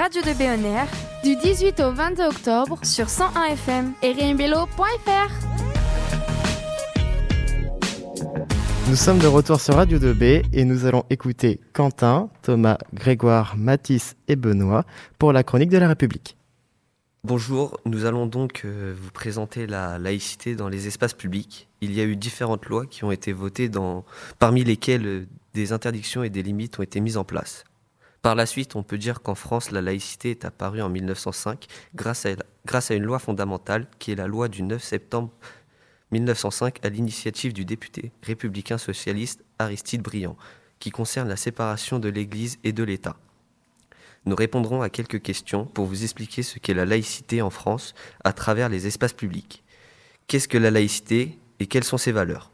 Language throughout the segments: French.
Radio de Béonner du 18 au 22 octobre sur 101 FM et riembello.fr. Nous sommes de retour sur Radio 2B et nous allons écouter Quentin, Thomas, Grégoire, Mathis et Benoît pour la chronique de la République. Bonjour, nous allons donc euh, vous présenter la laïcité dans les espaces publics. Il y a eu différentes lois qui ont été votées, dans, parmi lesquelles euh, des interdictions et des limites ont été mises en place. Par la suite, on peut dire qu'en France, la laïcité est apparue en 1905 grâce à, une loi fondamentale qui est la loi du 9 septembre 1905 à l'initiative du député républicain socialiste Aristide Briand, qui concerne la séparation de l'Église et de l'État. Nous répondrons à quelques questions pour vous expliquer ce qu'est la laïcité en France à travers les espaces publics. Qu'est-ce que la laïcité et quelles sont ses valeurs?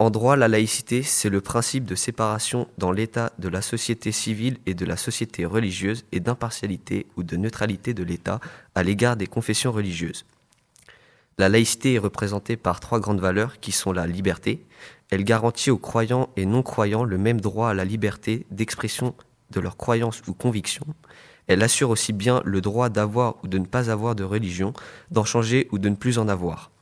En droit, la laïcité, c'est le principe de séparation dans l'État de la société civile et de la société religieuse et d'impartialité ou de neutralité de l'État à l'égard des confessions religieuses. La laïcité est représentée par trois grandes valeurs qui sont la liberté. Elle garantit aux croyants et non-croyants le même droit à la liberté d'expression de leurs croyances ou convictions. Elle assure aussi bien le droit d'avoir ou de ne pas avoir de religion, d'en changer ou de ne plus en avoir.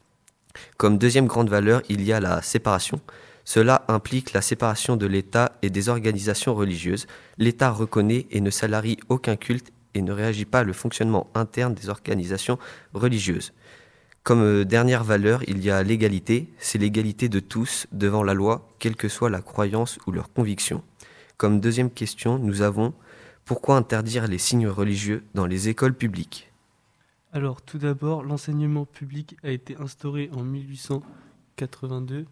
Comme deuxième grande valeur, il y a la séparation. Cela implique la séparation de l'État et des organisations religieuses. L'État reconnaît et ne salarie aucun culte et ne réagit pas au fonctionnement interne des organisations religieuses. Comme euh, dernière valeur, il y a l'égalité. C'est l'égalité de tous devant la loi, quelle que soit la croyance ou leur conviction. Comme deuxième question, nous avons pourquoi interdire les signes religieux dans les écoles publiques? Alors, tout d'abord, l'enseignement public a été instauré en 1882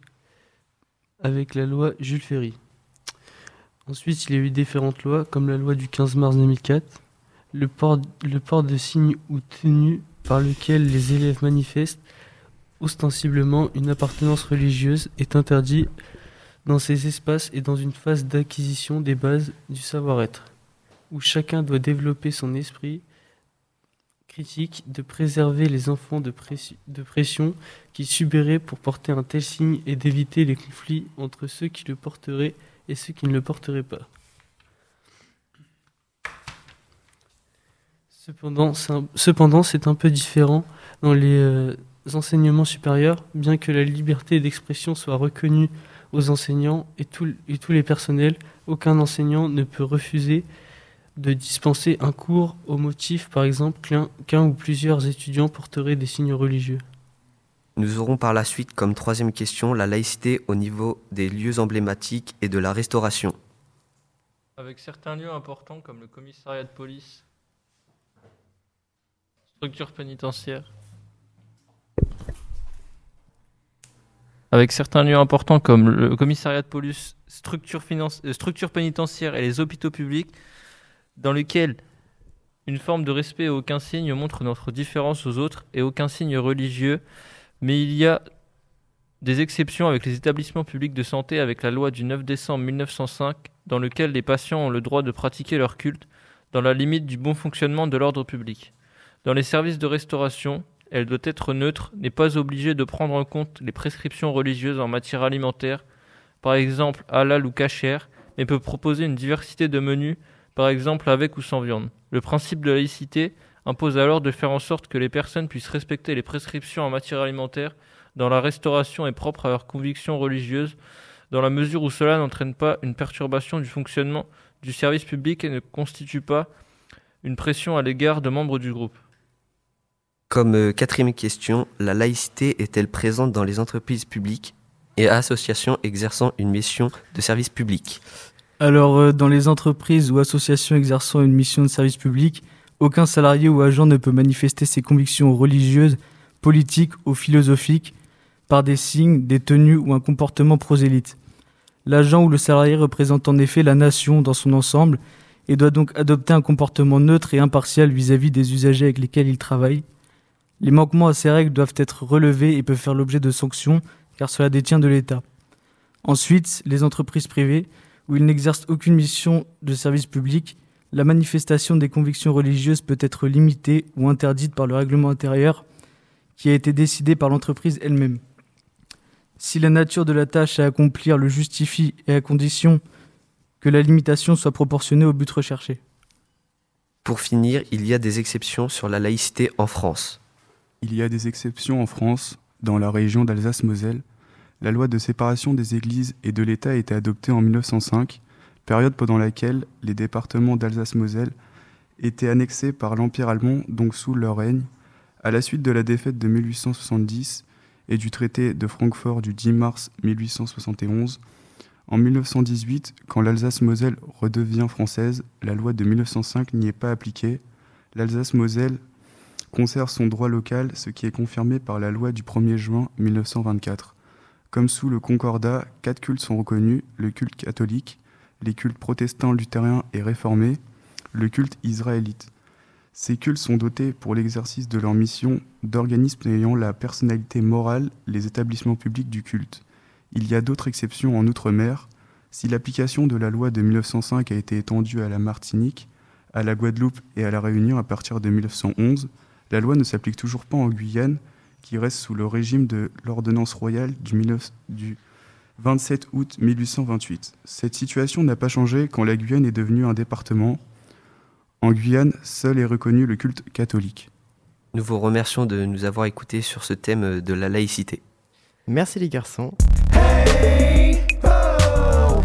avec la loi Jules Ferry. Ensuite, il y a eu différentes lois, comme la loi du 15 mars 2004, le port, de signes ou tenues par lequel les élèves manifestent ostensiblement une appartenance religieuse est interdit dans ces espaces et dans une phase d'acquisition des bases du savoir-être, où chacun doit développer son esprit critique, de préserver les enfants de, pression qui subiraient pour porter un tel signe et d'éviter les conflits entre ceux qui le porteraient et ceux qui ne le porteraient pas. Cependant, c'est un, peu différent dans les euh, enseignements supérieurs, bien que la liberté d'expression soit reconnue aux enseignants et tous les personnels, aucun enseignant ne peut refuser de dispenser un cours au motif, par exemple, qu'un ou plusieurs étudiants porteraient des signes religieux. Nous aurons par la suite comme troisième question la laïcité au niveau des lieux emblématiques et de la restauration. Avec certains lieux importants comme le commissariat de police, structure pénitentiaire, avec certains lieux importants comme le commissariat de police, structure, euh, structure pénitentiaire et les hôpitaux publics, dans lesquels une forme de respect et aucun signe montre notre différence aux autres et aucun signe religieux, mais il y a des exceptions avec les établissements publics de santé avec la loi du 9 décembre 1905 dans lequel les patients ont le droit de pratiquer leur culte dans la limite du bon fonctionnement de l'ordre public. Dans les services de restauration, elle doit être neutre, n'est pas obligée de prendre en compte les prescriptions religieuses en matière alimentaire, par exemple halal ou cachère, mais peut proposer une diversité de menus, par exemple avec ou sans viande. Le principe de laïcité impose alors de faire en sorte que les personnes puissent respecter les prescriptions en matière alimentaire dans la restauration et propre à leurs convictions religieuses, dans la mesure où cela n'entraîne pas une perturbation du fonctionnement du service public et ne constitue pas une pression à l'égard de membres du groupe. Comme euh, quatrième question, la laïcité est-elle présente dans les entreprises publiques et associations exerçant une mission de service public? Alors, euh, dans les entreprises ou associations exerçant une mission de service public, aucun salarié ou agent ne peut manifester ses convictions religieuses, politiques ou philosophiques par des signes, des tenues ou un comportement prosélyte. L'agent ou le salarié représente en effet la nation dans son ensemble et doit donc adopter un comportement neutre et impartial vis-à-vis -vis des usagers avec lesquels il travaille. Les manquements à ces règles doivent être relevés et peuvent faire l'objet de sanctions, car cela détient de l'État. Ensuite, les entreprises privées, où ils n'exercent aucune mission de service public, la manifestation des convictions religieuses peut être limitée ou interdite par le règlement intérieur qui a été décidé par l'entreprise elle-même. Si la nature de la tâche à accomplir le justifie et à condition que la limitation soit proportionnée au but recherché. Pour finir, il y a des exceptions sur la laïcité en France. Il y a des exceptions en France, dans la région d'Alsace-Moselle. La loi de séparation des églises et de l'État a été adoptée en 1905, période pendant laquelle les départements d'Alsace-Moselle étaient annexés par l'Empire allemand, donc sous leur règne. À la suite de la défaite de 1870 et du traité de Francfort du 10 mars 1871, en 1918, quand l'Alsace-Moselle redevient française, la loi de 1905 n'y est pas appliquée. L'Alsace-Moselle conserve son droit local, ce qui est confirmé par la loi du 1er juin 1924. Comme sous le Concordat, quatre cultes sont reconnus, le culte catholique, les cultes protestants, luthériens et réformés, le culte israélite. Ces cultes sont dotés pour l'exercice de leur mission d'organismes ayant la personnalité morale, les établissements publics du culte. Il y a d'autres exceptions en Outre-mer. Si l'application de la loi de 1905 a été étendue à la Martinique, à la Guadeloupe et à la Réunion à partir de 1911, la loi ne s'applique toujours pas en Guyane, qui reste sous le régime de l'ordonnance royale du, 27 août 1828. Cette situation n'a pas changé quand la Guyane est devenue un département. En Guyane, seul est reconnu le culte catholique. Nous vous remercions de nous avoir écoutés sur ce thème de la laïcité. Merci les garçons. Hey, oh,